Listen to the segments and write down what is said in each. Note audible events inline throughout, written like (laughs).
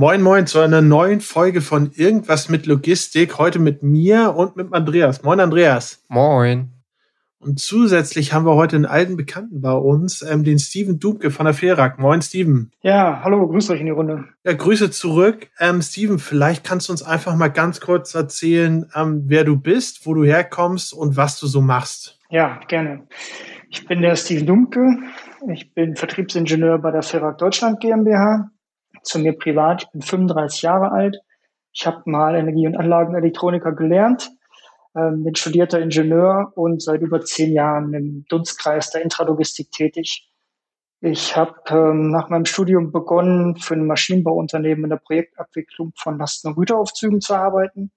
Moin, moin zu einer neuen Folge von Irgendwas mit Logistik. Heute mit mir und mit Andreas. Moin, Andreas. Moin. Und zusätzlich haben wir heute einen alten Bekannten bei uns, ähm, den Steven Dubke von der Ferak. Moin, Steven. Ja, hallo, grüß euch in die Runde. Ja, Grüße zurück. Ähm, Steven, vielleicht kannst du uns einfach mal ganz kurz erzählen, ähm, wer du bist, wo du herkommst und was du so machst. Ja, gerne. Ich bin der Steven Dumke. Ich bin Vertriebsingenieur bei der Ferak Deutschland GmbH zu mir privat. Ich bin 35 Jahre alt. Ich habe mal Energie- und Anlagenelektroniker gelernt, ähm, bin studierter Ingenieur und seit über zehn Jahren im Dunstkreis der Intralogistik tätig. Ich habe ähm, nach meinem Studium begonnen, für ein Maschinenbauunternehmen in der Projektabwicklung von Lasten- und Güteraufzügen zu arbeiten.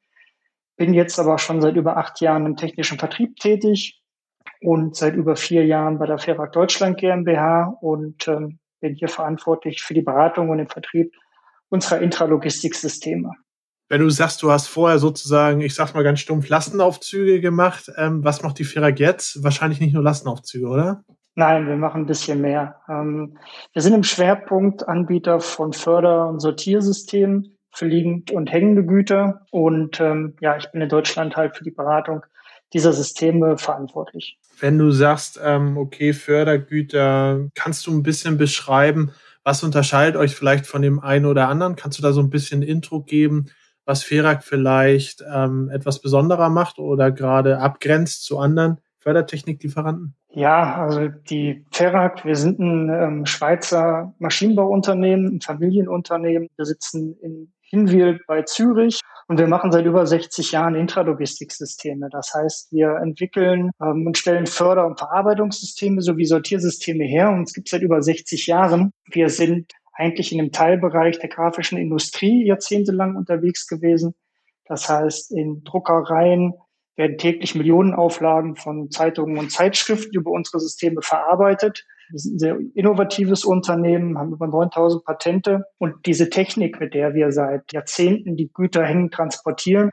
Bin jetzt aber schon seit über acht Jahren im technischen Vertrieb tätig und seit über vier Jahren bei der Ferak Deutschland GmbH und ähm, bin hier verantwortlich für die Beratung und den Vertrieb unserer Intralogistiksysteme. Wenn du sagst, du hast vorher sozusagen, ich sag's mal ganz stumpf, Lastenaufzüge gemacht, ähm, was macht die Firag jetzt? Wahrscheinlich nicht nur Lastenaufzüge, oder? Nein, wir machen ein bisschen mehr. Ähm, wir sind im Schwerpunkt Anbieter von Förder- und Sortiersystemen für liegend und hängende Güter. Und ähm, ja, ich bin in Deutschland halt für die Beratung dieser Systeme verantwortlich. Wenn du sagst, ähm, okay, Fördergüter, kannst du ein bisschen beschreiben, was unterscheidet euch vielleicht von dem einen oder anderen? Kannst du da so ein bisschen Intro geben, was Ferak vielleicht ähm, etwas besonderer macht oder gerade abgrenzt zu anderen Fördertechniklieferanten? Ja, also die Ferak, wir sind ein ähm, Schweizer Maschinenbauunternehmen, ein Familienunternehmen. Wir sitzen in Hinwil bei Zürich und wir machen seit über 60 Jahren Intralogistiksysteme. Das heißt, wir entwickeln ähm, und stellen Förder- und Verarbeitungssysteme sowie Sortiersysteme her und es gibt seit über 60 Jahren. Wir sind eigentlich in dem Teilbereich der grafischen Industrie jahrzehntelang unterwegs gewesen. Das heißt, in Druckereien werden täglich Millionenauflagen von Zeitungen und Zeitschriften über unsere Systeme verarbeitet. Wir sind ein sehr innovatives Unternehmen, haben über 9000 Patente und diese Technik, mit der wir seit Jahrzehnten die Güter hängen transportieren,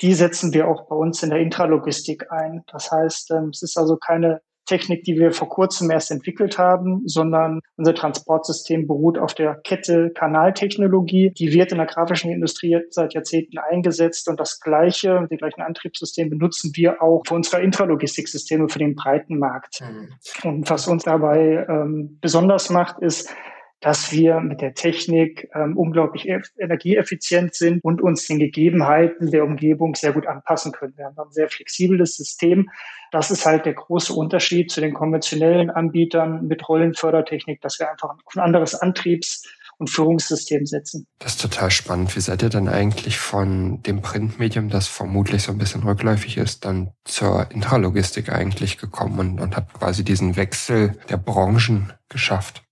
die setzen wir auch bei uns in der Intralogistik ein. Das heißt, ähm, es ist also keine Technik, die wir vor kurzem erst entwickelt haben, sondern unser Transportsystem beruht auf der Kette-Kanaltechnologie. Die wird in der grafischen Industrie seit Jahrzehnten eingesetzt und das gleiche, die gleichen Antriebssysteme benutzen wir auch für unsere Intralogistiksysteme für den breiten Markt. Mhm. Und was uns dabei ähm, besonders macht, ist, dass wir mit der Technik ähm, unglaublich energieeffizient sind und uns den Gegebenheiten der Umgebung sehr gut anpassen können. Wir haben ein sehr flexibles System. Das ist halt der große Unterschied zu den konventionellen Anbietern mit Rollenfördertechnik, dass wir einfach auf ein anderes Antriebs- und Führungssystem setzen. Das ist total spannend. Wie seid ihr dann eigentlich von dem Printmedium, das vermutlich so ein bisschen rückläufig ist, dann zur Intralogistik eigentlich gekommen und, und habt quasi diesen Wechsel der Branchen geschafft?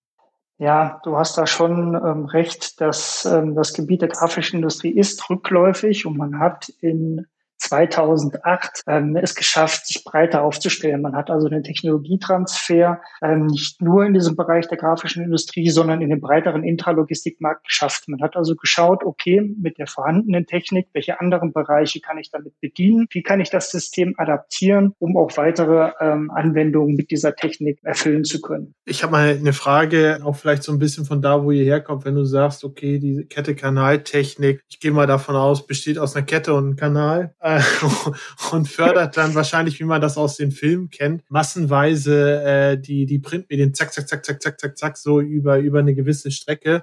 Ja, du hast da schon ähm, recht, dass ähm, das Gebiet der grafischen Industrie ist rückläufig und man hat in 2008 ähm, es geschafft, sich breiter aufzustellen. Man hat also den Technologietransfer ähm, nicht nur in diesem Bereich der grafischen Industrie, sondern in den breiteren Intralogistikmarkt geschafft. Man hat also geschaut, okay, mit der vorhandenen Technik, welche anderen Bereiche kann ich damit bedienen? Wie kann ich das System adaptieren, um auch weitere ähm, Anwendungen mit dieser Technik erfüllen zu können? Ich habe mal eine Frage, auch vielleicht so ein bisschen von da, wo ihr herkommt, wenn du sagst, okay, die Kette-Kanal-Technik, ich gehe mal davon aus, besteht aus einer Kette und einem Kanal äh, (laughs) und fördert dann wahrscheinlich, wie man das aus den Filmen kennt, massenweise äh, die, die Printmedien zack, zack, zack, zack, zack, zack, zack, so über, über eine gewisse Strecke.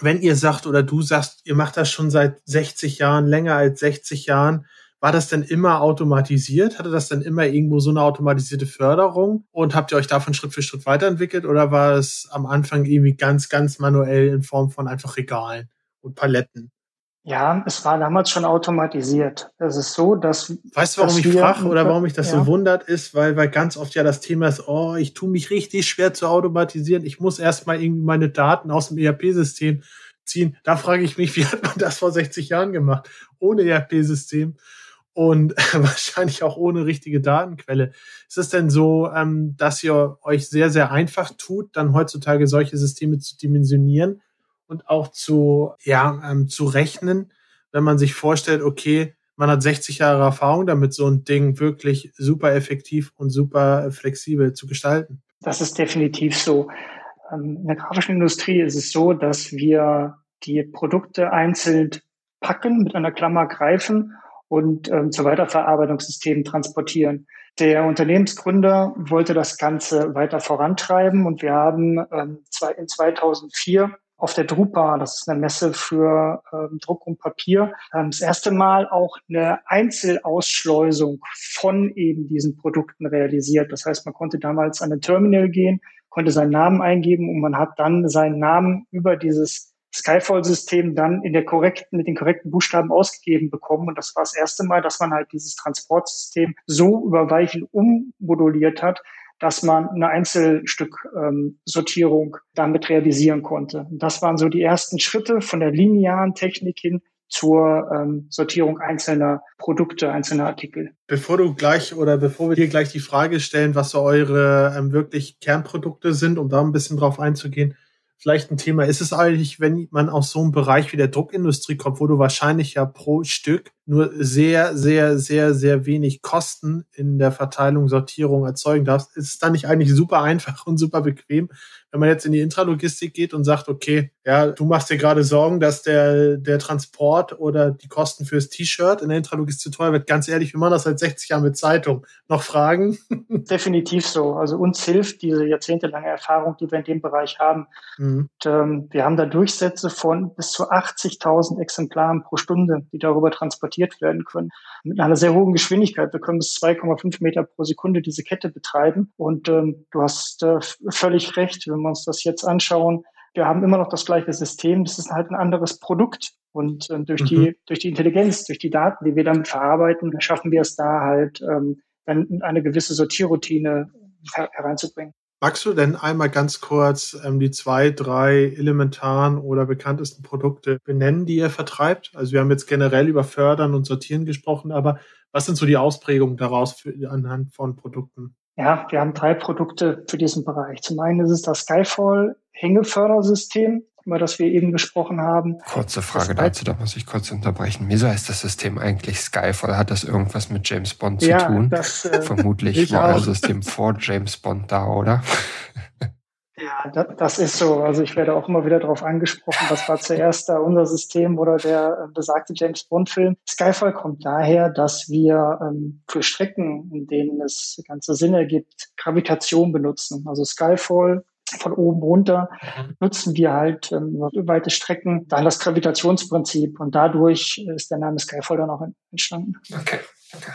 Wenn ihr sagt oder du sagst, ihr macht das schon seit 60 Jahren, länger als 60 Jahren, war das denn immer automatisiert? Hatte das dann immer irgendwo so eine automatisierte Förderung? Und habt ihr euch davon Schritt für Schritt weiterentwickelt? Oder war es am Anfang irgendwie ganz, ganz manuell in Form von einfach Regalen und Paletten? Ja, es war damals schon automatisiert. Es ist so, dass. Weißt du, warum ich frage oder warum ich das ja. so wundert, ist, weil, weil ganz oft ja das Thema ist, oh, ich tue mich richtig schwer zu automatisieren. Ich muss erstmal irgendwie meine Daten aus dem ERP-System ziehen. Da frage ich mich, (laughs) wie hat man das vor 60 Jahren gemacht? Ohne ERP-System und (laughs) wahrscheinlich auch ohne richtige Datenquelle. Ist es denn so, ähm, dass ihr euch sehr, sehr einfach tut, dann heutzutage solche Systeme zu dimensionieren? Und auch zu, ja, ähm, zu rechnen, wenn man sich vorstellt, okay, man hat 60 Jahre Erfahrung damit, so ein Ding wirklich super effektiv und super flexibel zu gestalten. Das ist definitiv so. Ähm, in der grafischen Industrie ist es so, dass wir die Produkte einzeln packen, mit einer Klammer greifen und ähm, zu Weiterverarbeitungssystemen transportieren. Der Unternehmensgründer wollte das Ganze weiter vorantreiben und wir haben ähm, in 2004 auf der Drupa, das ist eine Messe für ähm, Druck und Papier, ähm, das erste Mal auch eine Einzelausschleusung von eben diesen Produkten realisiert. Das heißt, man konnte damals an ein Terminal gehen, konnte seinen Namen eingeben und man hat dann seinen Namen über dieses Skyfall-System dann in der korrekten, mit den korrekten Buchstaben ausgegeben bekommen. Und das war das erste Mal, dass man halt dieses Transportsystem so über Weichen ummoduliert hat, dass man eine Einzelstücksortierung ähm, damit realisieren konnte. Das waren so die ersten Schritte von der linearen Technik hin zur ähm, Sortierung einzelner Produkte, einzelner Artikel. Bevor du gleich oder bevor wir dir gleich die Frage stellen, was so eure ähm, wirklich Kernprodukte sind, um da ein bisschen drauf einzugehen, vielleicht ein Thema. Ist es eigentlich, wenn man aus so einem Bereich wie der Druckindustrie kommt, wo du wahrscheinlich ja pro Stück nur sehr, sehr, sehr, sehr wenig Kosten in der Verteilung, Sortierung erzeugen darfst, ist es dann nicht eigentlich super einfach und super bequem, wenn man jetzt in die Intralogistik geht und sagt, okay, ja, du machst dir gerade Sorgen, dass der, der Transport oder die Kosten fürs T-Shirt in der Intralogistik zu teuer wird. Ganz ehrlich, wir machen das seit 60 Jahren mit Zeitung. Noch Fragen? (laughs) Definitiv so. Also uns hilft diese jahrzehntelange Erfahrung, die wir in dem Bereich haben. Mhm. Und, ähm, wir haben da Durchsätze von bis zu 80.000 Exemplaren pro Stunde, die darüber transportiert werden können. Mit einer sehr hohen Geschwindigkeit. Wir können bis 2,5 Meter pro Sekunde diese Kette betreiben. Und ähm, du hast äh, völlig recht. Wenn wir uns das jetzt anschauen, wir haben immer noch das gleiche System. Das ist halt ein anderes Produkt. Und ähm, durch, mhm. die, durch die Intelligenz, durch die Daten, die wir damit verarbeiten, schaffen wir es da halt, ähm, dann eine gewisse Sortierroutine her hereinzubringen. Magst du denn einmal ganz kurz ähm, die zwei, drei elementaren oder bekanntesten Produkte benennen, die ihr vertreibt? Also wir haben jetzt generell über Fördern und Sortieren gesprochen, aber was sind so die Ausprägungen daraus für, anhand von Produkten? Ja, wir haben drei Produkte für diesen Bereich. Zum einen ist es das Skyfall Hängefördersystem, über das wir eben gesprochen haben. Kurze Frage dazu, da muss ich kurz unterbrechen. Wieso heißt das System eigentlich Skyfall? Hat das irgendwas mit James Bond zu ja, tun? Das, äh, Vermutlich (laughs) war das System vor James Bond da, oder? (laughs) Ja, das ist so. Also ich werde auch immer wieder darauf angesprochen, was war zuerst da unser System oder der äh, besagte James Bond-Film. Skyfall kommt daher, dass wir ähm, für Strecken, in denen es ganze Sinn ergibt, Gravitation benutzen. Also Skyfall von oben runter mhm. nutzen wir halt ähm, weite Strecken dann das Gravitationsprinzip und dadurch ist der Name Skyfall dann auch entstanden. Okay.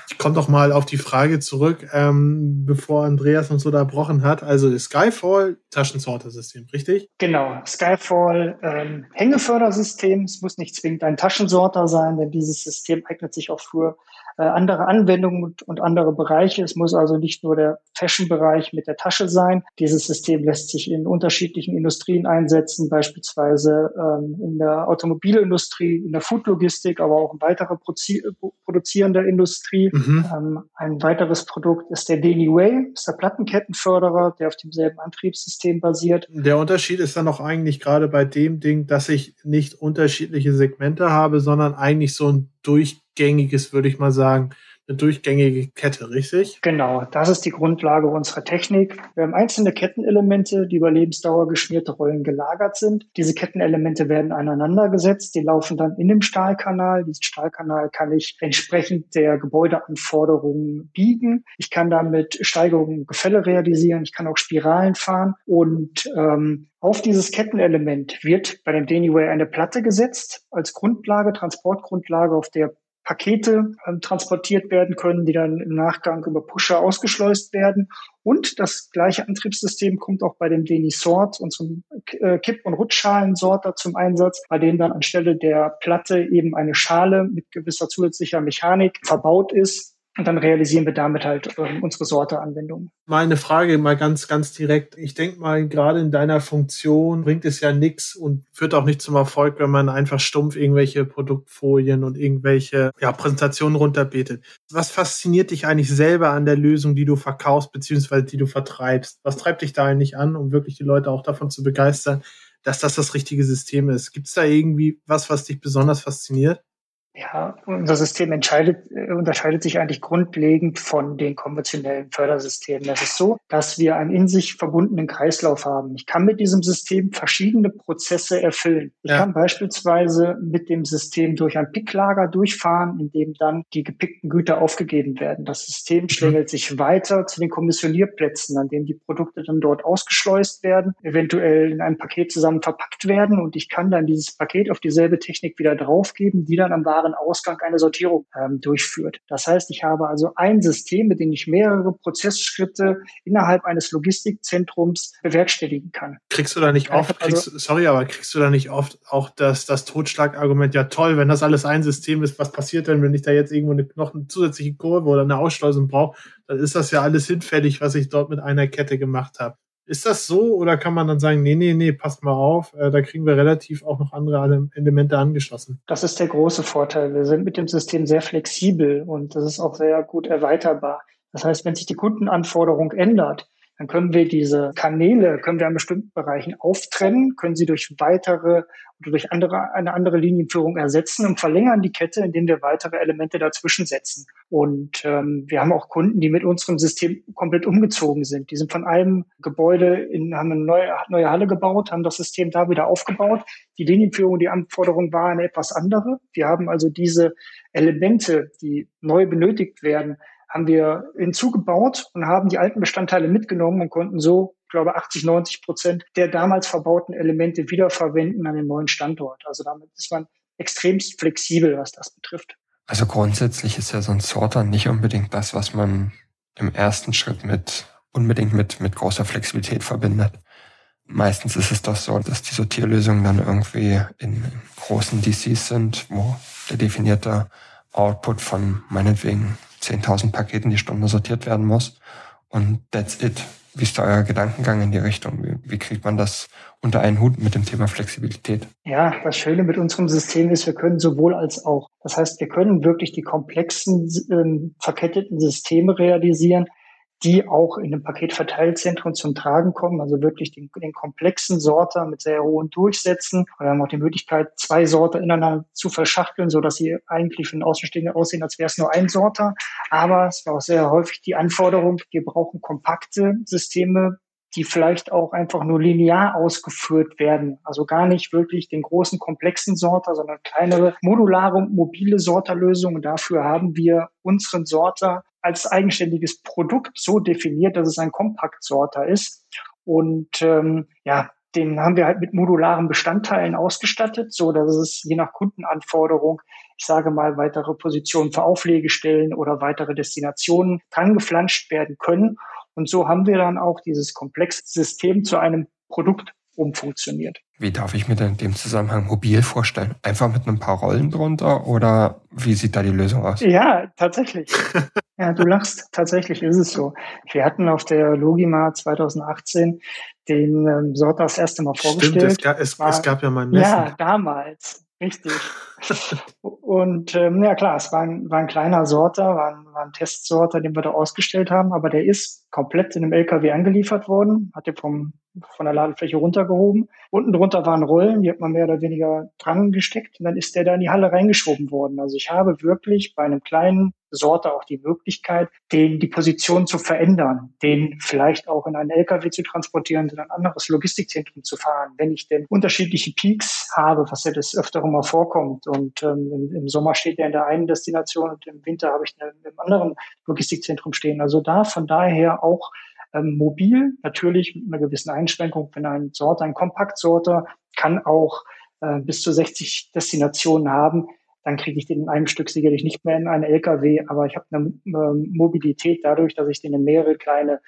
Ich komme doch mal auf die Frage zurück, ähm, bevor Andreas uns so da gebrochen hat. Also Skyfall, Taschensortersystem, richtig? Genau, Skyfall, ähm, Hängefördersystem. Es muss nicht zwingend ein Taschensorter sein, denn dieses System eignet sich auch für andere Anwendungen und, andere Bereiche. Es muss also nicht nur der Fashion-Bereich mit der Tasche sein. Dieses System lässt sich in unterschiedlichen Industrien einsetzen, beispielsweise ähm, in der Automobilindustrie, in der Foodlogistik, aber auch in weiterer Prozi produzierender Industrie. Mhm. Ähm, ein weiteres Produkt ist der Daily Way, ist der Plattenkettenförderer, der auf demselben Antriebssystem basiert. Der Unterschied ist dann auch eigentlich gerade bei dem Ding, dass ich nicht unterschiedliche Segmente habe, sondern eigentlich so ein durchgängiges, würde ich mal sagen, eine durchgängige Kette, richtig? Genau, das ist die Grundlage unserer Technik. Wir haben einzelne Kettenelemente, die über Lebensdauer geschmierte Rollen gelagert sind. Diese Kettenelemente werden aneinander gesetzt, die laufen dann in dem Stahlkanal. Diesen Stahlkanal kann ich entsprechend der Gebäudeanforderungen biegen. Ich kann damit Steigerungen Gefälle realisieren, ich kann auch Spiralen fahren und ähm, auf dieses Kettenelement wird bei dem Danyway eine Platte gesetzt als Grundlage, Transportgrundlage, auf der Pakete ähm, transportiert werden können, die dann im Nachgang über Pusher ausgeschleust werden. Und das gleiche Antriebssystem kommt auch bei dem Deni Sort, unserem äh, Kipp- und Rutschschalensorter zum Einsatz, bei dem dann anstelle der Platte eben eine Schale mit gewisser zusätzlicher Mechanik verbaut ist, und dann realisieren wir damit halt ähm, unsere Sorteanwendungen. Meine Frage mal ganz, ganz direkt. Ich denke mal, gerade in deiner Funktion bringt es ja nichts und führt auch nicht zum Erfolg, wenn man einfach stumpf irgendwelche Produktfolien und irgendwelche ja, Präsentationen runterbetet. Was fasziniert dich eigentlich selber an der Lösung, die du verkaufst, beziehungsweise die du vertreibst? Was treibt dich da eigentlich an, um wirklich die Leute auch davon zu begeistern, dass das das richtige System ist? Gibt es da irgendwie was, was dich besonders fasziniert? Ja, unser System entscheidet, äh, unterscheidet sich eigentlich grundlegend von den konventionellen Fördersystemen. Es ist so, dass wir einen in sich verbundenen Kreislauf haben. Ich kann mit diesem System verschiedene Prozesse erfüllen. Ich ja. kann beispielsweise mit dem System durch ein Picklager durchfahren, in dem dann die gepickten Güter aufgegeben werden. Das System mhm. schlängelt sich weiter zu den Kommissionierplätzen, an denen die Produkte dann dort ausgeschleust werden, eventuell in einem Paket zusammen verpackt werden und ich kann dann dieses Paket auf dieselbe Technik wieder draufgeben, die dann am Waren klaren Ausgang eine Sortierung ähm, durchführt. Das heißt, ich habe also ein System, mit dem ich mehrere Prozessschritte innerhalb eines Logistikzentrums bewerkstelligen kann. Kriegst du da nicht oft, kriegst, also, sorry, aber kriegst du da nicht oft auch das, das Totschlagargument, ja toll, wenn das alles ein System ist, was passiert denn, wenn ich da jetzt irgendwo eine, noch eine zusätzliche Kurve oder eine Ausschleusung brauche, dann ist das ja alles hinfällig, was ich dort mit einer Kette gemacht habe. Ist das so oder kann man dann sagen, nee, nee, nee, passt mal auf, äh, da kriegen wir relativ auch noch andere Elemente angeschlossen? Das ist der große Vorteil. Wir sind mit dem System sehr flexibel und das ist auch sehr gut erweiterbar. Das heißt, wenn sich die Kundenanforderung ändert, dann können wir diese Kanäle, können wir an bestimmten Bereichen auftrennen, können sie durch weitere oder durch andere, eine andere Linienführung ersetzen und verlängern die Kette, indem wir weitere Elemente dazwischen setzen. Und ähm, wir haben auch Kunden, die mit unserem System komplett umgezogen sind. Die sind von einem Gebäude in, haben eine neue, neue Halle gebaut, haben das System da wieder aufgebaut. Die Linienführung, die Anforderung war eine etwas andere. Wir haben also diese Elemente, die neu benötigt werden, haben wir hinzugebaut und haben die alten Bestandteile mitgenommen und konnten so, ich glaube, 80, 90 Prozent der damals verbauten Elemente wiederverwenden an den neuen Standort. Also damit ist man extremst flexibel, was das betrifft. Also grundsätzlich ist ja so ein Sorter nicht unbedingt das, was man im ersten Schritt mit unbedingt mit, mit großer Flexibilität verbindet. Meistens ist es doch so, dass die Sortierlösungen dann irgendwie in großen DCs sind, wo der definierte Output von meinetwegen 10.000 Paketen die Stunde sortiert werden muss. Und that's it. Wie ist da euer Gedankengang in die Richtung? Wie, wie, kriegt man das unter einen Hut mit dem Thema Flexibilität? Ja, das Schöne mit unserem System ist, wir können sowohl als auch. Das heißt, wir können wirklich die komplexen äh, verketteten Systeme realisieren, die auch in dem Paketverteilzentrum zum Tragen kommen, also wirklich den, den komplexen Sorter mit sehr hohen Durchsätzen. Wir haben auch die Möglichkeit, zwei Sorter ineinander zu verschachteln, so dass sie eigentlich für den Außenstehenden aussehen, als wäre es nur ein Sorter. Aber es war auch sehr häufig die Anforderung, wir brauchen kompakte Systeme, die vielleicht auch einfach nur linear ausgeführt werden. Also gar nicht wirklich den großen komplexen Sorter, sondern kleinere modulare, mobile Sorterlösungen. Dafür haben wir unseren Sorter als eigenständiges Produkt so definiert, dass es ein Kompaktsorter ist. Und ähm, ja, den haben wir halt mit modularen Bestandteilen ausgestattet, so dass es je nach Kundenanforderung, ich sage mal, weitere Positionen für Auflegestellen oder weitere Destinationen dran geflanscht werden können. Und so haben wir dann auch dieses komplexe System zu einem Produkt umfunktioniert. Wie darf ich mir denn in dem Zusammenhang mobil vorstellen? Einfach mit ein paar Rollen drunter oder wie sieht da die Lösung aus? Ja, tatsächlich. (laughs) ja, du lachst. Tatsächlich ist es so. Wir hatten auf der Logima 2018 den ähm, Sorter das erste Mal vorgestellt. Stimmt, es, gab, es, war, es gab ja mal ein Messen. Ja, damals. Richtig. (laughs) und ähm, ja klar, es war ein, war ein kleiner Sorter, war ein, war ein Testsorter, den wir da ausgestellt haben, aber der ist komplett in einem LKW angeliefert worden, hat den vom von der Ladefläche runtergehoben. Unten drunter waren Rollen, die hat man mehr oder weniger dran gesteckt und dann ist der da in die Halle reingeschoben worden. Also ich habe wirklich bei einem kleinen Sorte auch die Möglichkeit, den die Position zu verändern, den vielleicht auch in einen LKW zu transportieren, in ein anderes Logistikzentrum zu fahren. Wenn ich denn unterschiedliche Peaks habe, was ja das öfter mal vorkommt und ähm, im, Sommer steht er in der einen Destination und im Winter habe ich einen, im anderen Logistikzentrum stehen. Also da von daher auch ähm, mobil, natürlich mit einer gewissen Einschränkung, wenn ein Sorter, ein Kompaktsorter kann auch äh, bis zu 60 Destinationen haben, dann kriege ich den in einem Stück sicherlich nicht mehr in einen LKW, aber ich habe eine äh, Mobilität dadurch, dass ich den in mehrere kleine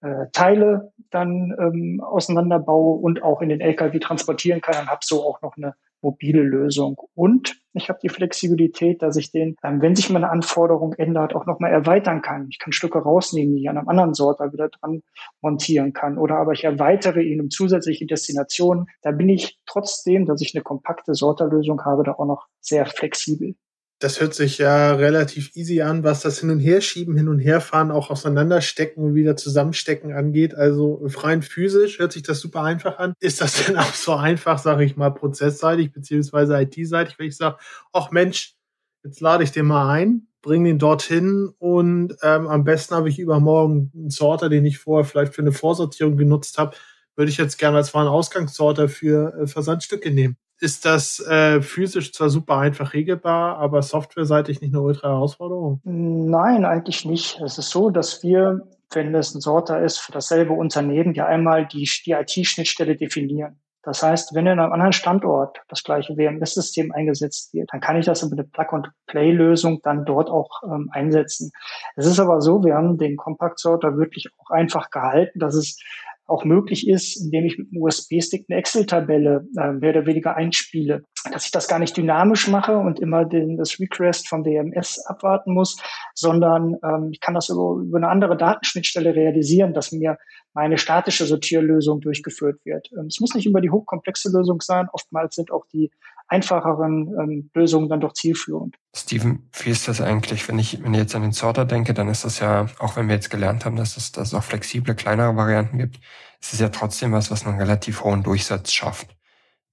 äh, Teile dann ähm, auseinanderbaue und auch in den LKW transportieren kann und habe so auch noch eine mobile Lösung. Und ich habe die Flexibilität, dass ich den, ähm, wenn sich meine Anforderung ändert, auch nochmal erweitern kann. Ich kann Stücke rausnehmen, die ich an einem anderen Sorter wieder dran montieren kann. Oder aber ich erweitere ihn um zusätzliche Destinationen. Da bin ich trotzdem, dass ich eine kompakte Sorterlösung habe, da auch noch sehr flexibel das hört sich ja relativ easy an, was das Hin- und Herschieben, Hin- und Herfahren, auch auseinanderstecken und wieder zusammenstecken angeht. Also rein physisch hört sich das super einfach an. Ist das denn auch so einfach, sage ich mal, prozessseitig beziehungsweise IT-seitig, wenn ich sage, ach Mensch, jetzt lade ich den mal ein, bringe den dorthin und ähm, am besten habe ich übermorgen einen Sorter, den ich vorher vielleicht für eine Vorsortierung genutzt habe, würde ich jetzt gerne als Warenausgangssorter für äh, Versandstücke nehmen ist das äh, physisch zwar super einfach regelbar, aber softwareseitig nicht eine ultra Herausforderung? Nein, eigentlich nicht. Es ist so, dass wir, wenn es ein Sorter ist, für dasselbe Unternehmen ja einmal die, die IT-Schnittstelle definieren. Das heißt, wenn in einem anderen Standort das gleiche WMS-System eingesetzt wird, dann kann ich das über eine Plug-and-Play-Lösung dann dort auch ähm, einsetzen. Es ist aber so, wir haben den Compact-Sorter wirklich auch einfach gehalten, dass es auch möglich ist, indem ich mit einem USB-Stick eine Excel-Tabelle äh, mehr oder weniger einspiele. Dass ich das gar nicht dynamisch mache und immer den, das Request vom DMS abwarten muss, sondern ähm, ich kann das über, über eine andere Datenschnittstelle realisieren, dass mir meine statische Sortierlösung durchgeführt wird. Ähm, es muss nicht immer die hochkomplexe Lösung sein. Oftmals sind auch die einfacheren ähm, Lösungen dann doch zielführend. Steven, wie ist das eigentlich, wenn ich, wenn ich jetzt an den Sorter denke, dann ist das ja, auch wenn wir jetzt gelernt haben, dass es, dass es auch flexible, kleinere Varianten gibt, ist es ja trotzdem was, was einen relativ hohen Durchsatz schafft.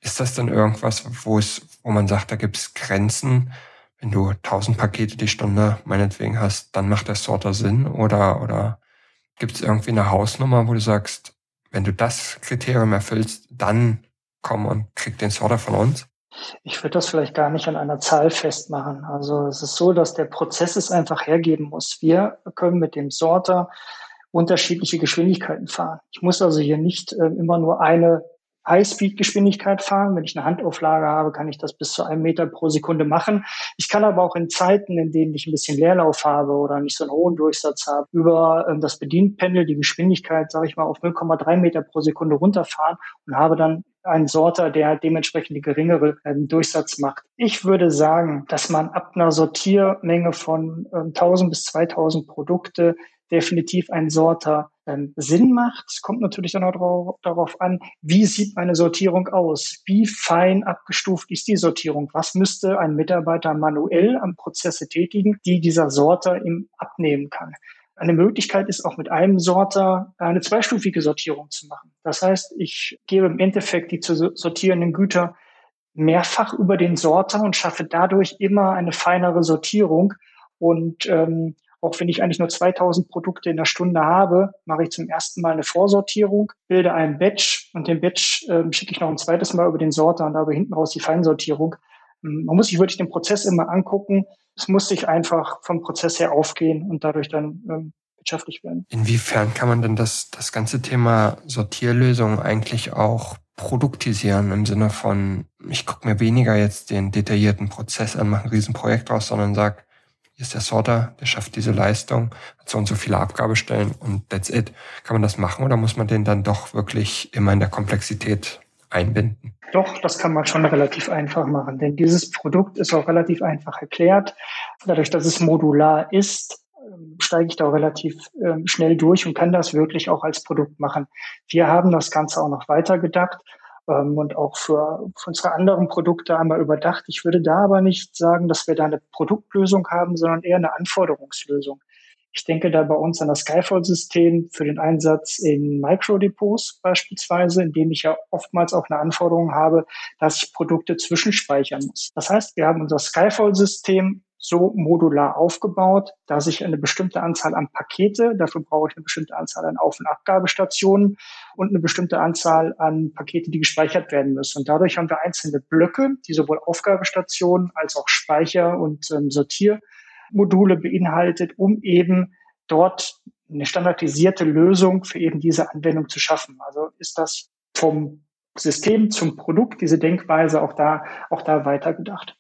Ist das dann irgendwas, wo es, wo man sagt, da gibt es Grenzen, wenn du 1000 Pakete die Stunde meinetwegen hast, dann macht der Sorter Sinn? Oder, oder gibt es irgendwie eine Hausnummer, wo du sagst, wenn du das Kriterium erfüllst, dann komm und krieg den Sorter von uns? Ich würde das vielleicht gar nicht an einer Zahl festmachen. Also es ist so, dass der Prozess es einfach hergeben muss. Wir können mit dem Sorter unterschiedliche Geschwindigkeiten fahren. Ich muss also hier nicht äh, immer nur eine High-Speed-Geschwindigkeit fahren. Wenn ich eine Handauflage habe, kann ich das bis zu einem Meter pro Sekunde machen. Ich kann aber auch in Zeiten, in denen ich ein bisschen Leerlauf habe oder nicht so einen hohen Durchsatz habe, über ähm, das Bedienpendel die Geschwindigkeit, sage ich mal, auf 0,3 Meter pro Sekunde runterfahren und habe dann einen Sorter, der dementsprechend die geringere ähm, Durchsatz macht. Ich würde sagen, dass man ab einer Sortiermenge von ähm, 1000 bis 2000 Produkte definitiv ein Sorter ähm, Sinn macht. Es kommt natürlich dann auch darauf an, wie sieht meine Sortierung aus? Wie fein abgestuft ist die Sortierung? Was müsste ein Mitarbeiter manuell am Prozesse tätigen, die dieser Sorter ihm abnehmen kann? Eine Möglichkeit ist auch mit einem Sorter eine zweistufige Sortierung zu machen. Das heißt, ich gebe im Endeffekt die zu sortierenden Güter mehrfach über den Sorter und schaffe dadurch immer eine feinere Sortierung. Und ähm, auch wenn ich eigentlich nur 2000 Produkte in der Stunde habe, mache ich zum ersten Mal eine Vorsortierung, bilde einen Batch und den Batch ähm, schicke ich noch ein zweites Mal über den Sorter und habe hinten raus die Feinsortierung. Ähm, man muss sich wirklich den Prozess immer angucken es muss sich einfach vom Prozess her aufgehen und dadurch dann ähm, wirtschaftlich werden. Inwiefern kann man denn das, das ganze Thema Sortierlösung eigentlich auch produktisieren im Sinne von, ich gucke mir weniger jetzt den detaillierten Prozess an, mache ein Riesenprojekt draus, sondern sag, hier ist der Sorter, der schafft diese Leistung, hat so und so viele Abgabestellen und that's it. Kann man das machen oder muss man den dann doch wirklich immer in der Komplexität einbinden? Doch, das kann man schon relativ einfach machen, denn dieses Produkt ist auch relativ einfach erklärt. Dadurch, dass es modular ist, ähm, steige ich da relativ ähm, schnell durch und kann das wirklich auch als Produkt machen. Wir haben das Ganze auch noch weiter gedacht ähm, und auch für, für unsere anderen Produkte einmal überdacht. Ich würde da aber nicht sagen, dass wir da eine Produktlösung haben, sondern eher eine Anforderungslösung. Ich denke da bei uns an das Skyfall-System für den Einsatz in Microdepots beispielsweise, in dem ich ja oftmals auch eine Anforderung habe, dass ich Produkte zwischenspeichern muss. Das heißt, wir haben unser Skyfall-System so modular aufgebaut, dass ich eine bestimmte Anzahl an Pakete, dafür brauche ich eine bestimmte Anzahl an Auf- und Abgabestationen und eine bestimmte Anzahl an Pakete, die gespeichert werden müssen. Und dadurch haben wir einzelne Blöcke, die sowohl Aufgabestationen als auch Speicher und ähm, Sortier Module beinhaltet, um eben dort eine standardisierte Lösung für eben diese Anwendung zu schaffen. Also ist das vom System zum Produkt, diese Denkweise auch da, auch da weitergedacht.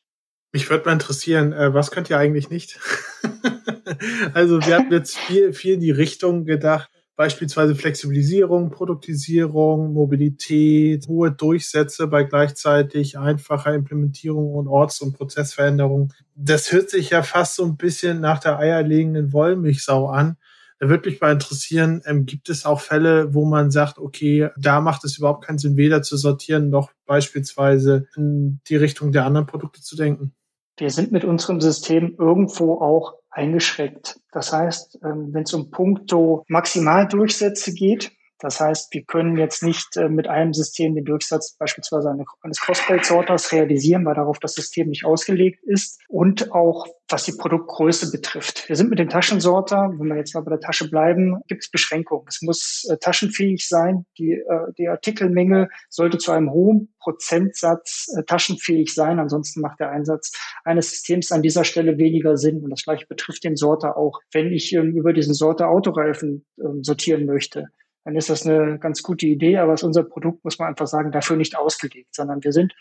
Mich würde mal interessieren, äh, was könnt ihr eigentlich nicht? (laughs) also wir haben jetzt viel, viel in die Richtung gedacht, beispielsweise Flexibilisierung, Produktisierung, Mobilität, hohe Durchsätze bei gleichzeitig einfacher Implementierung und Orts- und Prozessveränderung. Das hört sich ja fast so ein bisschen nach der eierlegenden Wollmilchsau an. Da würde mich mal interessieren, ähm, gibt es auch Fälle, wo man sagt, okay, da macht es überhaupt keinen Sinn, weder zu sortieren noch beispielsweise in die Richtung der anderen Produkte zu denken? Wir sind mit unserem System irgendwo auch eingeschränkt. Das heißt, ähm, wenn es um Punkto Maximaldurchsätze geht, das heißt, wir können jetzt nicht äh, mit einem System den Durchsatz beispielsweise eines Crossplate-Sorters realisieren, weil darauf das System nicht ausgelegt ist. Und auch was die Produktgröße betrifft. Wir sind mit dem Taschensorter, wenn wir jetzt mal bei der Tasche bleiben, gibt es Beschränkungen. Es muss äh, taschenfähig sein. Die, äh, die Artikelmenge sollte zu einem hohen Prozentsatz äh, taschenfähig sein. Ansonsten macht der Einsatz eines Systems an dieser Stelle weniger Sinn. Und das gleiche betrifft den Sorter auch. Wenn ich ähm, über diesen Sorter Autoreifen ähm, sortieren möchte, dann ist das eine ganz gute Idee, aber ist unser Produkt, muss man einfach sagen, dafür nicht ausgelegt, sondern wir sind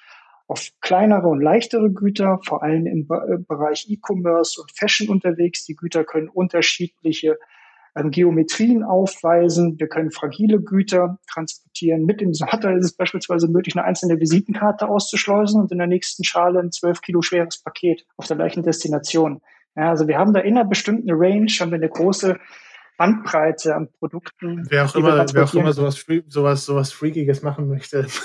auf kleinere und leichtere Güter, vor allem im äh, Bereich E-Commerce und Fashion unterwegs. Die Güter können unterschiedliche ähm, Geometrien aufweisen. Wir können fragile Güter transportieren. Mit dem Sorter ist es beispielsweise möglich, eine einzelne Visitenkarte auszuschleusen und in der nächsten Schale ein 12 Kilo schweres Paket auf der gleichen Destination. Ja, also wir haben da in einer bestimmten Range, haben wir eine große Bandbreite an Produkten. Wer auch immer, wer auch immer sowas, sowas, sowas Freakiges machen möchte. (laughs)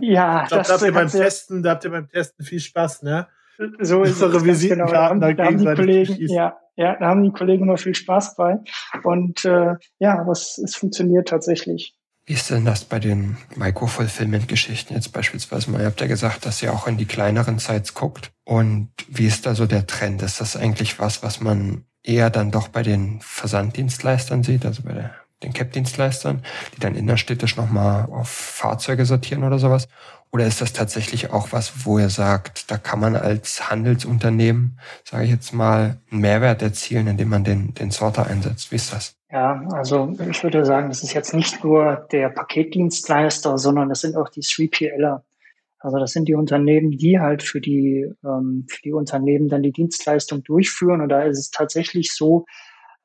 Ja, ich glaub, das da habt ihr beim Testen, da habt ihr beim Testen viel Spaß, ne? So ist Unsere Visitenkarten genau. da, haben, da haben die Kollegen, ja, ja, da haben die Kollegen immer viel Spaß bei. Und äh, ja, aber es, es funktioniert tatsächlich. Wie ist denn das bei den Micro-Fulfillment-Geschichten jetzt beispielsweise mal? Ihr habt ja gesagt, dass ihr auch in die kleineren Sites guckt. Und wie ist da so der Trend? Ist das eigentlich was, was man eher dann doch bei den Versanddienstleistern sieht, also bei den CAP-Dienstleistern, die dann innerstädtisch nochmal auf Fahrzeuge sortieren oder sowas? Oder ist das tatsächlich auch was, wo ihr sagt, da kann man als Handelsunternehmen, sage ich jetzt mal, einen Mehrwert erzielen, indem man den, den Sorter einsetzt? Wie ist das? Ja, also ich würde sagen, das ist jetzt nicht nur der Paketdienstleister, sondern das sind auch die 3PLer. Also das sind die Unternehmen, die halt für die, ähm, für die Unternehmen dann die Dienstleistung durchführen. Und da ist es tatsächlich so,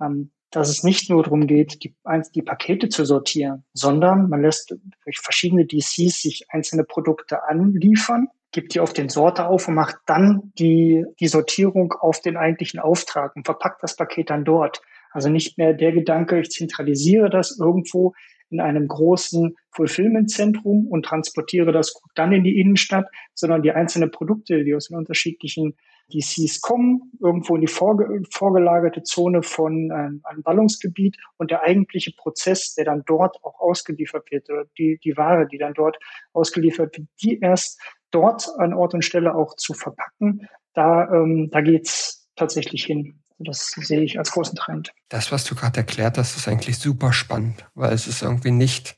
ähm, dass es nicht nur darum geht, die, die Pakete zu sortieren, sondern man lässt durch verschiedene DCs sich einzelne Produkte anliefern, gibt die auf den Sorter auf und macht dann die, die Sortierung auf den eigentlichen Auftrag und verpackt das Paket dann dort. Also nicht mehr der Gedanke, ich zentralisiere das irgendwo in einem großen Fulfillment-Zentrum und transportiere das gut dann in die Innenstadt, sondern die einzelnen Produkte, die aus den unterschiedlichen DCs kommen, irgendwo in die vorge vorgelagerte Zone von ähm, einem Ballungsgebiet und der eigentliche Prozess, der dann dort auch ausgeliefert wird, oder die, die Ware, die dann dort ausgeliefert wird, die erst dort an Ort und Stelle auch zu verpacken, da, ähm, da geht's tatsächlich hin. Das sehe ich als großen Trend. Das, was du gerade erklärt hast, ist eigentlich super spannend, weil es ist irgendwie nicht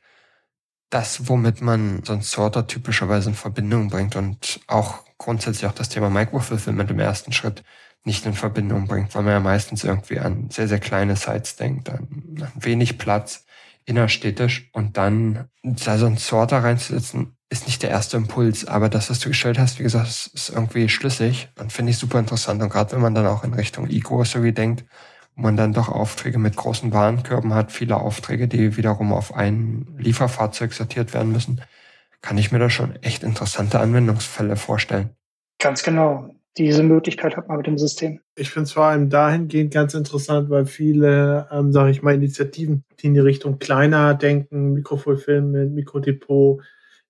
das, womit man so einen Sorter typischerweise in Verbindung bringt und auch grundsätzlich auch das Thema Microfulfillment im ersten Schritt nicht in Verbindung bringt, weil man ja meistens irgendwie an sehr, sehr kleine Sites denkt, an, an wenig Platz, innerstädtisch und dann da so einen Sorter reinzusetzen, ist nicht der erste Impuls, aber das, was du gestellt hast, wie gesagt, ist irgendwie schlüssig und finde ich super interessant. Und gerade wenn man dann auch in Richtung E-Grocery denkt, wo man dann doch Aufträge mit großen Warenkörben hat, viele Aufträge, die wiederum auf ein Lieferfahrzeug sortiert werden müssen, kann ich mir da schon echt interessante Anwendungsfälle vorstellen. Ganz genau. Diese Möglichkeit hat man mit dem System. Ich finde es vor allem dahingehend ganz interessant, weil viele, ähm, sage ich mal, Initiativen, die in die Richtung kleiner denken, Mikrofulfilm, Mikrodepot,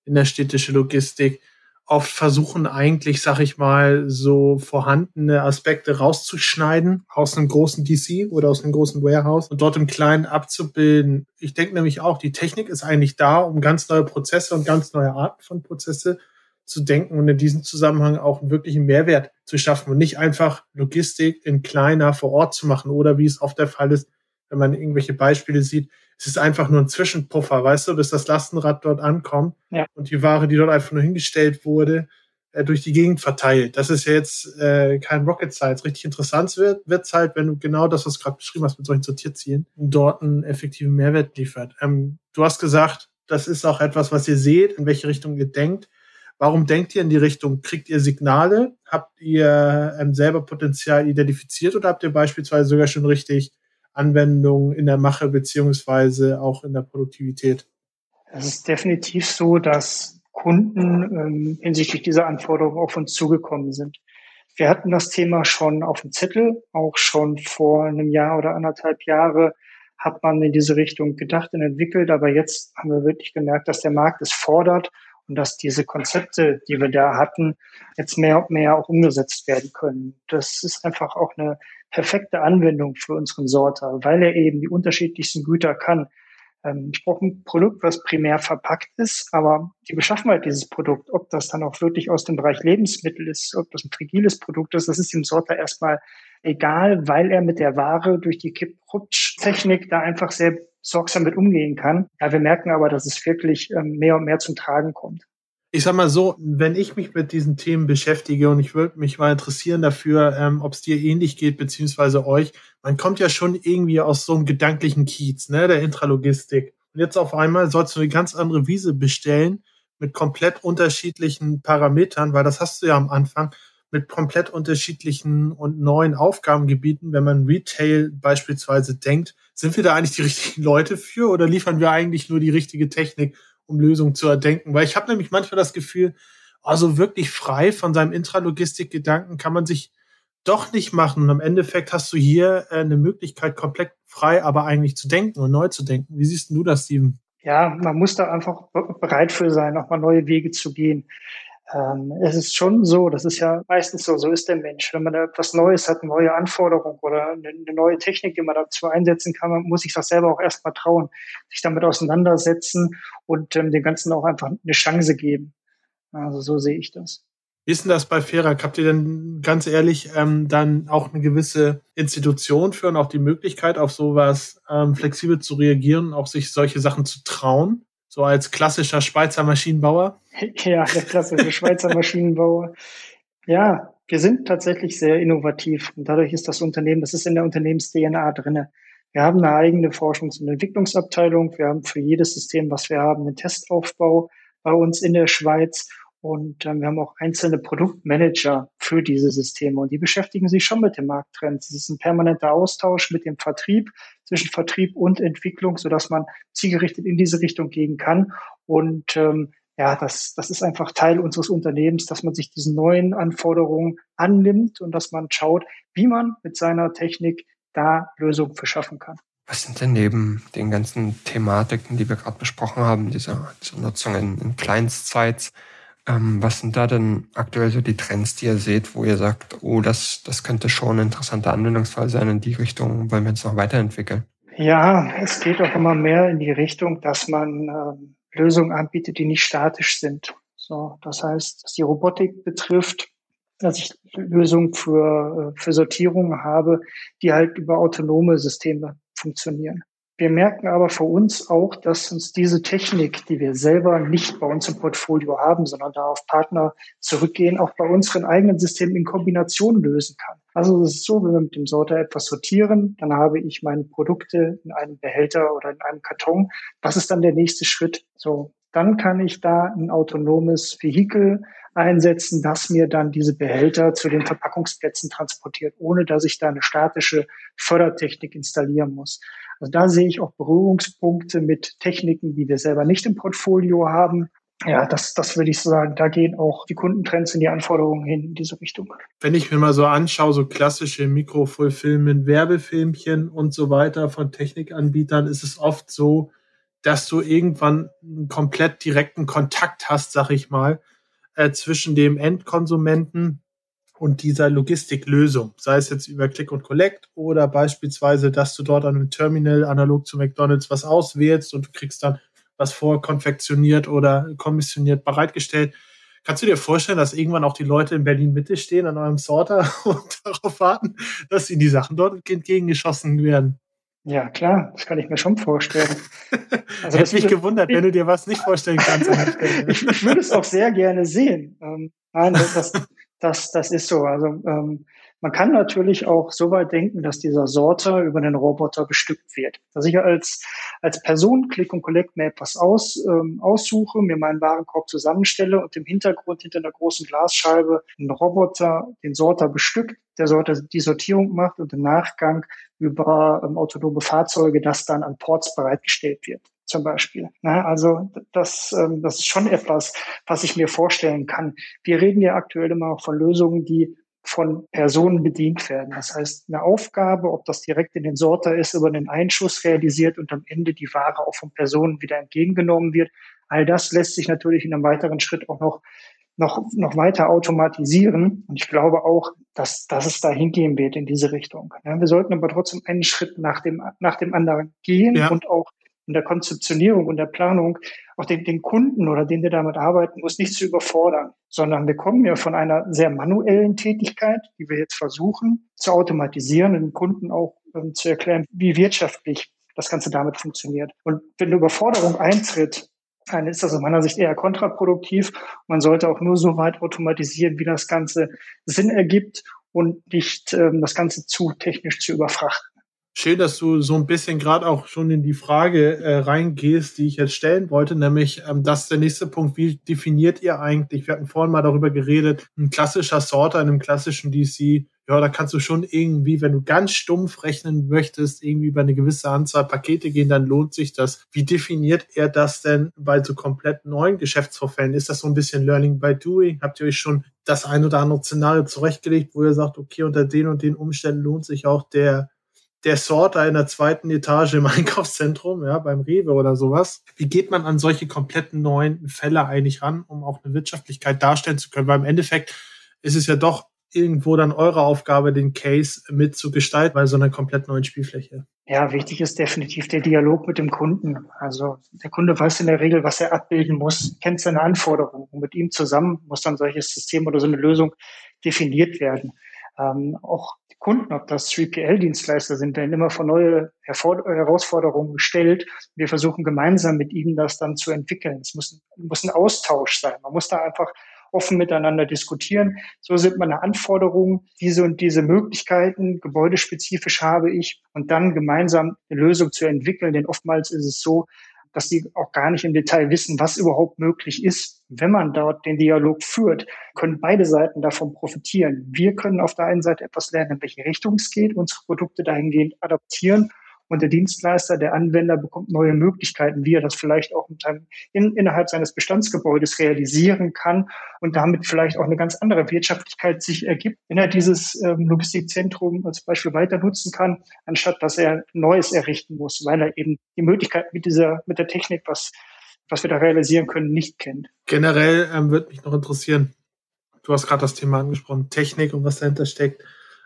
innerstädtische Logistik oft versuchen eigentlich, sag ich mal, so vorhandene Aspekte rauszuschneiden aus einem großen DC oder aus einem großen Warehouse und dort im Kleinen abzubilden. Ich denke nämlich auch, die Technik ist eigentlich da, um ganz neue Prozesse und ganz neue Arten von Prozesse zu denken und in diesem Zusammenhang auch einen wirklichen Mehrwert zu schaffen und nicht einfach Logistik in kleiner vor Ort zu machen oder wie es oft der Fall ist, wenn man irgendwelche Beispiele sieht, es ist einfach nur ein Zwischenpuffer, weißt du, bis das Lastenrad dort ankommt ja. und die Ware, die dort einfach nur hingestellt wurde, äh, durch die Gegend verteilt. Das ist ja jetzt äh, kein Rocket Science. Richtig interessant wird es halt, wenn du genau das, was du gerade beschrieben hast mit solchen Sortierzielen, dort einen effektiven Mehrwert liefert. Ähm, du hast gesagt, das ist auch etwas, was ihr seht, in welche Richtung ihr denkt. Warum denkt ihr in die Richtung? Kriegt ihr Signale? Habt ihr ähm, selber Potenzial identifiziert oder habt ihr beispielsweise sogar schon richtig Anwendungen in der Mache beziehungsweise auch in der Produktivität? Es ist definitiv so, dass Kunden ähm, hinsichtlich dieser Anforderungen auf uns zugekommen sind. Wir hatten das Thema schon auf dem Zettel, auch schon vor einem Jahr oder anderthalb Jahre hat man in diese Richtung gedacht und entwickelt, aber jetzt haben wir wirklich gemerkt, dass der Markt es fordert und dass diese Konzepte, die wir da hatten, jetzt mehr und mehr auch umgesetzt werden können. Das ist einfach auch eine perfekte Anwendung für unseren Sorter, weil er eben die unterschiedlichsten Güter kann. Ähm, ich brauche ein Produkt, was primär verpackt ist, aber die Beschaffenheit dieses Produkts, ob das dann auch wirklich aus dem Bereich Lebensmittel ist, ob das ein fragiles Produkt ist, das ist dem Sorter erstmal egal, weil er mit der Ware durch die Kipp-Rutsch-Technik da einfach sehr sorgsam mit umgehen kann. Ja, wir merken aber, dass es wirklich ähm, mehr und mehr zum Tragen kommt. Ich sag mal so, wenn ich mich mit diesen Themen beschäftige und ich würde mich mal interessieren dafür, ähm, ob es dir ähnlich geht, beziehungsweise euch, man kommt ja schon irgendwie aus so einem gedanklichen Kiez, ne, der Intralogistik. Und jetzt auf einmal sollst du eine ganz andere Wiese bestellen mit komplett unterschiedlichen Parametern, weil das hast du ja am Anfang mit komplett unterschiedlichen und neuen Aufgabengebieten, wenn man Retail beispielsweise denkt, sind wir da eigentlich die (laughs) richtigen Leute für oder liefern wir eigentlich nur die richtige Technik, um Lösungen zu erdenken? Weil ich habe nämlich manchmal das Gefühl, also wirklich frei von seinem Intralogistik-Gedanken kann man sich doch nicht machen. Und am Endeffekt hast du hier äh, eine Möglichkeit, komplett frei, aber eigentlich zu denken und neu zu denken. Wie siehst du das, Steven? Ja, man muss da einfach bereit für sein, auch mal neue Wege zu gehen ähm, es ist schon so, das ist ja meistens so, so ist der Mensch. Wenn man da etwas Neues hat, eine neue Anforderung oder eine, eine neue Technik, die man dazu einsetzen kann, man muss sich das selber auch erstmal trauen, sich damit auseinandersetzen und ähm, dem Ganzen auch einfach eine Chance geben. Also so sehe ich das. Wie ist denn das bei Ferak? Habt ihr denn ganz ehrlich ähm, dann auch eine gewisse Institution für und auch die Möglichkeit, auf sowas ähm, flexibel zu reagieren, auch sich solche Sachen zu trauen? So als klassischer Schweizer Maschinenbauer? (laughs) Ja, der klassische Schweizer Maschinenbauer. Ja, wir sind tatsächlich sehr innovativ und dadurch ist das Unternehmen, das ist in der Unternehmens-DNA drinne. Wir haben eine eigene Forschungs- und Entwicklungsabteilung. Wir haben für jedes System, was wir haben, einen Testaufbau bei uns in der Schweiz und ähm, wir haben auch einzelne Produktmanager für diese Systeme und die beschäftigen sich schon mit den Markttrends. Es ist ein permanenter Austausch mit dem Vertrieb, zwischen Vertrieb und Entwicklung, sodass man zielgerichtet in diese Richtung gehen kann. Und ähm, ja, das, das ist einfach Teil unseres Unternehmens, dass man sich diesen neuen Anforderungen annimmt und dass man schaut, wie man mit seiner Technik da Lösungen verschaffen kann. Was sind denn neben den ganzen Thematiken, die wir gerade besprochen haben, dieser, dieser Nutzung in, in Kleinstsites, ähm, was sind da denn aktuell so die Trends, die ihr seht, wo ihr sagt, oh, das, das könnte schon ein interessanter Anwendungsfall sein, in die Richtung wollen wir uns noch weiterentwickeln? Ja, es geht auch immer mehr in die Richtung, dass man ähm, Lösungen anbietet, die nicht statisch sind. So, das heißt, was die Robotik betrifft, dass ich Lösungen für, äh, für Sortierung habe, die halt über autonome Systeme funktionieren. Wir merken aber für uns auch, dass uns diese Technik, die wir selber nicht bei uns im Portfolio haben, sondern da auf Partner zurückgehen, auch bei unseren eigenen Systemen in Kombination lösen kann. Also es ist so, wenn wir mit dem Sorter etwas sortieren, dann habe ich meine Produkte in einem Behälter oder in einem Karton. Was ist dann der nächste Schritt? So, dann kann ich da ein autonomes Vehikel einsetzen, das mir dann diese Behälter zu den Verpackungsplätzen transportiert, ohne dass ich da eine statische Fördertechnik installieren muss. Also da sehe ich auch Berührungspunkte mit Techniken, die wir selber nicht im Portfolio haben. Ja, das, das würde ich sagen, da gehen auch die Kundentrends in die Anforderungen hin in diese Richtung. Wenn ich mir mal so anschaue, so klassische Mikrofilmen, Werbefilmchen und so weiter von Technikanbietern, ist es oft so, dass du irgendwann einen komplett direkten Kontakt hast, sag ich mal, äh, zwischen dem Endkonsumenten und dieser Logistiklösung, sei es jetzt über Click und Collect oder beispielsweise, dass du dort an einem Terminal analog zu McDonald's was auswählst und du kriegst dann was vorkonfektioniert oder kommissioniert bereitgestellt. Kannst du dir vorstellen, dass irgendwann auch die Leute in Berlin Mitte stehen an eurem Sorter (laughs) und darauf warten, dass ihnen die Sachen dort entgegengeschossen werden? Ja, klar, das kann ich mir schon vorstellen. (laughs) Also Hätte mich gewundert, wenn du dir was nicht vorstellen kannst. (laughs) ich, ich, würde es auch sehr gerne sehen. Ähm, nein, das, das, das ist so. Also ähm, Man kann natürlich auch so weit denken, dass dieser Sorter über den Roboter bestückt wird. Dass ich als, als Person Click und Collect mir etwas aus, ähm, aussuche, mir meinen Warenkorb zusammenstelle und im Hintergrund hinter einer großen Glasscheibe einen Roboter den Sorter bestückt, der Sorter die Sortierung macht und im Nachgang über ähm, autonome Fahrzeuge das dann an Ports bereitgestellt wird zum Beispiel. Na, also das, ähm, das ist schon etwas, was ich mir vorstellen kann. Wir reden ja aktuell immer auch von Lösungen, die von Personen bedient werden. Das heißt, eine Aufgabe, ob das direkt in den Sorter ist, über den Einschuss realisiert und am Ende die Ware auch von Personen wieder entgegengenommen wird. All das lässt sich natürlich in einem weiteren Schritt auch noch noch, noch weiter automatisieren. Und ich glaube auch, dass, dass es da hingehen wird in diese Richtung. Ja, wir sollten aber trotzdem einen Schritt nach dem, nach dem anderen gehen ja. und auch in der Konzeptionierung und der Planung auch den, den Kunden oder den wir damit arbeiten muss, nicht zu überfordern, sondern wir kommen ja von einer sehr manuellen Tätigkeit, die wir jetzt versuchen zu automatisieren und den Kunden auch ähm, zu erklären, wie wirtschaftlich das Ganze damit funktioniert. Und wenn eine Überforderung eintritt, dann ist das aus meiner Sicht eher kontraproduktiv. Man sollte auch nur so weit automatisieren, wie das Ganze Sinn ergibt und nicht ähm, das Ganze zu technisch zu überfrachten. Schön, dass du so ein bisschen gerade auch schon in die Frage äh, reingehst, die ich jetzt stellen wollte, nämlich ähm, das ist der nächste Punkt. Wie definiert ihr eigentlich? Wir hatten vorhin mal darüber geredet, ein klassischer Sorter in einem klassischen DC. Ja, da kannst du schon irgendwie, wenn du ganz stumpf rechnen möchtest, irgendwie über eine gewisse Anzahl Pakete gehen, dann lohnt sich das. Wie definiert er das denn bei so komplett neuen Geschäftsvorfällen? Ist das so ein bisschen Learning by Doing? Habt ihr euch schon das ein oder andere Szenario zurechtgelegt, wo ihr sagt, okay, unter den und den Umständen lohnt sich auch der der Sorter in der zweiten Etage im (laughs) Einkaufszentrum, ja, beim Rewe oder sowas. Wie geht man an solche kompletten neuen Fälle eigentlich ran, um auch eine Wirtschaftlichkeit darstellen zu können? Weil im Endeffekt ist es ja doch irgendwo dann eure Aufgabe, den Case mitzugestalten bei so einer komplett neuen Spielfläche. Ja, wichtig ist definitiv der Dialog mit dem Kunden. Also der Kunde weiß in der Regel, was er abbilden muss, kennt seine Anforderungen und mit ihm zusammen muss dann solches System oder so eine Lösung definiert werden. Ähm, auch Kunden, ob das 3PL-Dienstleister sind, werden immer vor neue Herausforderungen gestellt. Wir versuchen gemeinsam mit ihnen das dann zu entwickeln. Es muss, muss ein Austausch sein. Man muss da einfach offen miteinander diskutieren. So sind meine Anforderungen, diese und diese Möglichkeiten, gebäudespezifisch habe ich und dann gemeinsam eine Lösung zu entwickeln. Denn oftmals ist es so, dass die auch gar nicht im Detail wissen, was überhaupt möglich ist. Wenn man dort den Dialog führt, können beide Seiten davon profitieren. Wir können auf der einen Seite etwas lernen, in welche Richtung es geht, unsere Produkte dahingehend adaptieren und der Dienstleister, der Anwender bekommt neue Möglichkeiten, wie er das vielleicht auch in, innerhalb seines Bestandsgebäudes realisieren kann und damit vielleicht auch eine ganz andere Wirtschaftlichkeit sich ergibt, wenn er dieses ähm, Logistikzentrum als Beispiel weiter nutzen kann, anstatt dass er Neues errichten muss, weil er eben die Möglichkeit mit dieser, mit der Technik, was, was wir da realisieren können, nicht kennt. Generell ähm, würde mich noch interessieren, du hast gerade das Thema angesprochen, Technik und was dahinter steckt.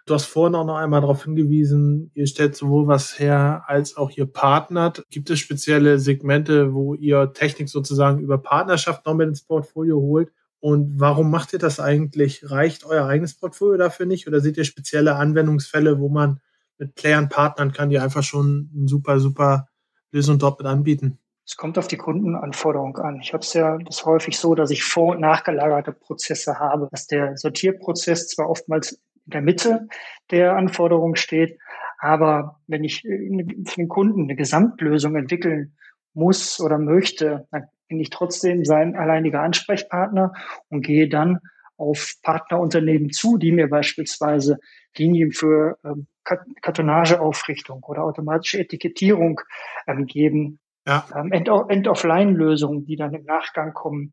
Du hast vorhin auch noch einmal darauf hingewiesen, ihr stellt sowohl was her, als auch ihr partnert. Gibt es spezielle Segmente, wo ihr Technik sozusagen über Partnerschaft noch mit ins Portfolio holt? Und warum macht ihr das eigentlich? Reicht euer eigenes Portfolio dafür nicht? Oder seht ihr spezielle Anwendungsfälle, wo man mit Playern partnern kann, die einfach schon eine super, super Lösung dort mit anbieten? Es kommt auf die Kundenanforderung an. Ich habe es ja das häufig so, dass ich vor- und nachgelagerte Prozesse habe, dass der Sortierprozess zwar oftmals der Mitte der Anforderungen steht. Aber wenn ich für den Kunden eine Gesamtlösung entwickeln muss oder möchte, dann bin ich trotzdem sein alleiniger Ansprechpartner und gehe dann auf Partnerunternehmen zu, die mir beispielsweise Linien für ähm, Kartonageaufrichtung oder automatische Etikettierung ähm, geben, ja. ähm, End-of-Line-Lösungen, die dann im Nachgang kommen,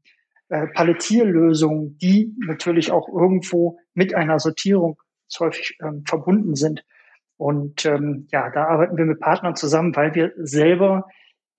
äh, Palettierlösungen, die natürlich auch irgendwo mit einer Sortierung häufig ähm, verbunden sind. Und ähm, ja, da arbeiten wir mit Partnern zusammen, weil wir selber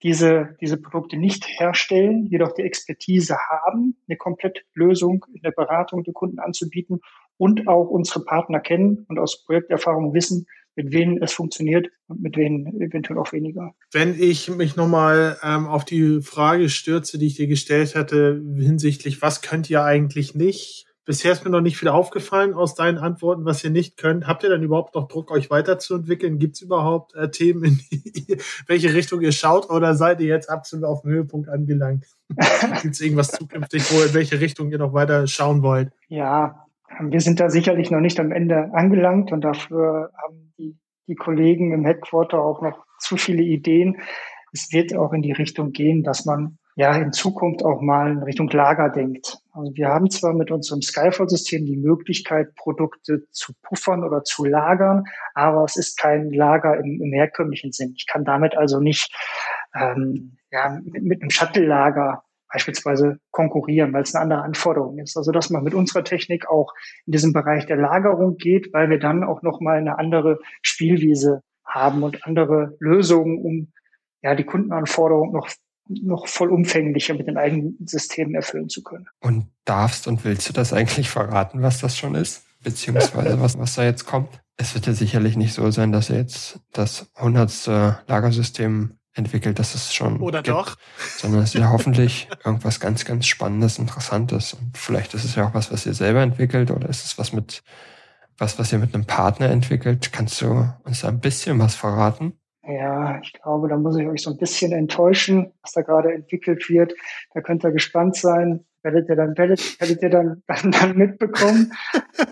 diese, diese Produkte nicht herstellen, jedoch die Expertise haben, eine Komplettlösung in der Beratung der Kunden anzubieten und auch unsere Partner kennen und aus Projekterfahrung wissen, mit wem es funktioniert und mit wem eventuell auch weniger. Wenn ich mich nochmal ähm, auf die Frage stürze, die ich dir gestellt hatte, hinsichtlich, was könnt ihr eigentlich nicht? Bisher ist mir noch nicht viel aufgefallen aus deinen Antworten, was ihr nicht könnt. Habt ihr dann überhaupt noch Druck, euch weiterzuentwickeln? Gibt es überhaupt äh, Themen, in die, welche Richtung ihr schaut oder seid ihr jetzt absolut auf dem Höhepunkt angelangt? (laughs) Gibt es irgendwas zukünftig, wo in welche Richtung ihr noch weiter schauen wollt? Ja, Wir sind da sicherlich noch nicht am Ende angelangt und dafür haben die, die Kollegen im Headquarter auch noch zu viele Ideen. Es wird auch in die Richtung gehen, dass man ja in Zukunft auch mal in Richtung Lager denkt. Also wir haben zwar mit unserem Skyfall-System die Möglichkeit, Produkte zu puffern oder zu lagern, aber es ist kein Lager im, im herkömmlichen Sinn. Ich kann damit also nicht ähm, ja, mit, mit einem Shuttle-Lager beispielsweise konkurrieren, weil es eine andere Anforderung ist. Also dass man mit unserer Technik auch in diesem Bereich der Lagerung geht, weil wir dann auch nochmal eine andere Spielwiese haben und andere Lösungen, um ja die Kundenanforderungen noch noch vollumfänglicher mit den eigenen Systemen erfüllen zu können. Und darfst und willst du das eigentlich verraten, was das schon ist? Beziehungsweise was, was da jetzt kommt? Es wird ja sicherlich nicht so sein, dass er jetzt das hundertste Lagersystem entwickelt, das es schon Oder gibt, doch? sondern es ist ja hoffentlich irgendwas ganz, ganz Spannendes, Interessantes. Und vielleicht ist es ja auch was, was ihr selber entwickelt oder ist es was mit, was, was ihr mit einem Partner entwickelt. Kannst du uns da ein bisschen was verraten? Ja, ich glaube, da muss ich euch so ein bisschen enttäuschen, was da gerade entwickelt wird. Da könnt ihr gespannt sein. Werdet ihr dann, werdet, werdet ihr dann, (laughs) dann, dann mitbekommen.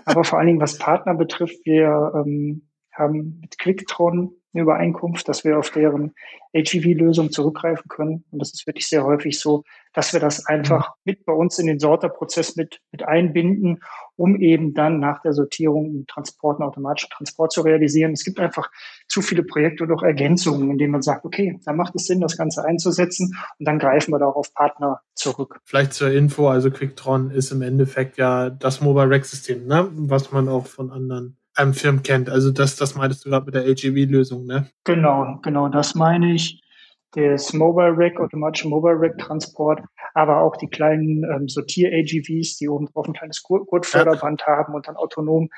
Aber vor allen Dingen, was Partner betrifft, wir ähm, haben mit Quicktron eine Übereinkunft, dass wir auf deren HEV-Lösung zurückgreifen können. Und das ist wirklich sehr häufig so, dass wir das einfach mhm. mit bei uns in den Sorterprozess mit, mit einbinden, um eben dann nach der Sortierung einen Transport, einen automatischen Transport zu realisieren. Es gibt einfach zu viele Projekte und auch Ergänzungen, in denen man sagt, okay, da macht es Sinn, das Ganze einzusetzen und dann greifen wir da auch auf Partner zurück. Vielleicht zur Info, also Quicktron ist im Endeffekt ja das Mobile Rack System, ne? was man auch von anderen ähm, Firmen kennt. Also das, das meintest du gerade mit der AGV-Lösung, ne? Genau, genau, das meine ich. Das Mobile Rack, automatische Mobile Rack Transport, aber auch die kleinen ähm, Sortier-AGVs, die oben drauf ein kleines Gurtförderband ja. haben und dann autonom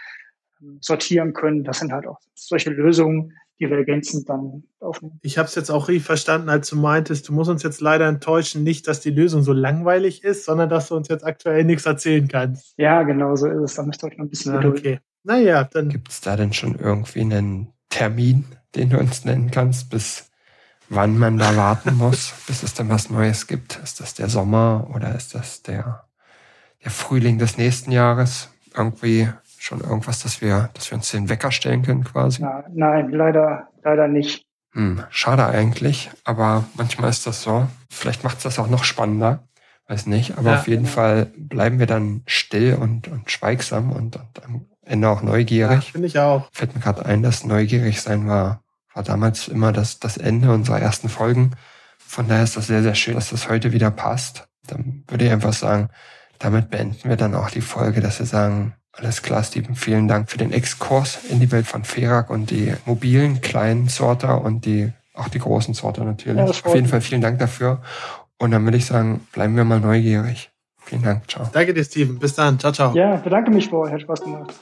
ähm, sortieren können. Das sind halt auch solche Lösungen, die wir ergänzend dann aufnehmen. Ich habe es jetzt auch richtig verstanden, als du meintest, du musst uns jetzt leider enttäuschen, nicht, dass die Lösung so langweilig ist, sondern dass du uns jetzt aktuell nichts erzählen kannst. Ja, genau so ist es. Da müsst ihr euch noch ein bisschen ja, Okay. Naja, dann. Gibt es da denn schon irgendwie einen Termin, den du uns nennen kannst, bis wann man da warten muss, bis es dann was Neues gibt? Ist das der Sommer oder ist das der, der Frühling des nächsten Jahres? Irgendwie schon irgendwas, dass wir, dass wir uns den Wecker stellen können quasi? Na, nein, leider, leider nicht. Hm, schade eigentlich, aber manchmal ist das so. Vielleicht macht es das auch noch spannender. Weiß nicht, aber ja, auf jeden genau. Fall bleiben wir dann still und, und schweigsam und, und Ende auch neugierig. Ja, Finde ich auch. Fällt mir gerade ein, dass neugierig sein war, war damals immer das, das Ende unserer ersten Folgen. Von daher ist das sehr, sehr schön, dass das heute wieder passt. Dann würde ich einfach sagen, damit beenden wir dann auch die Folge, dass wir sagen, alles klar, Steven, vielen Dank für den Exkurs in die Welt von Ferak und die mobilen kleinen Sorter und die auch die großen Sorter natürlich. Ja, Auf jeden Fall vielen Dank dafür. Und dann würde ich sagen, bleiben wir mal neugierig. Vielen Dank. Ciao. Danke dir, Steven. Bis dann. Ciao, ciao. Ja, bedanke mich euch. Hat Spaß gemacht.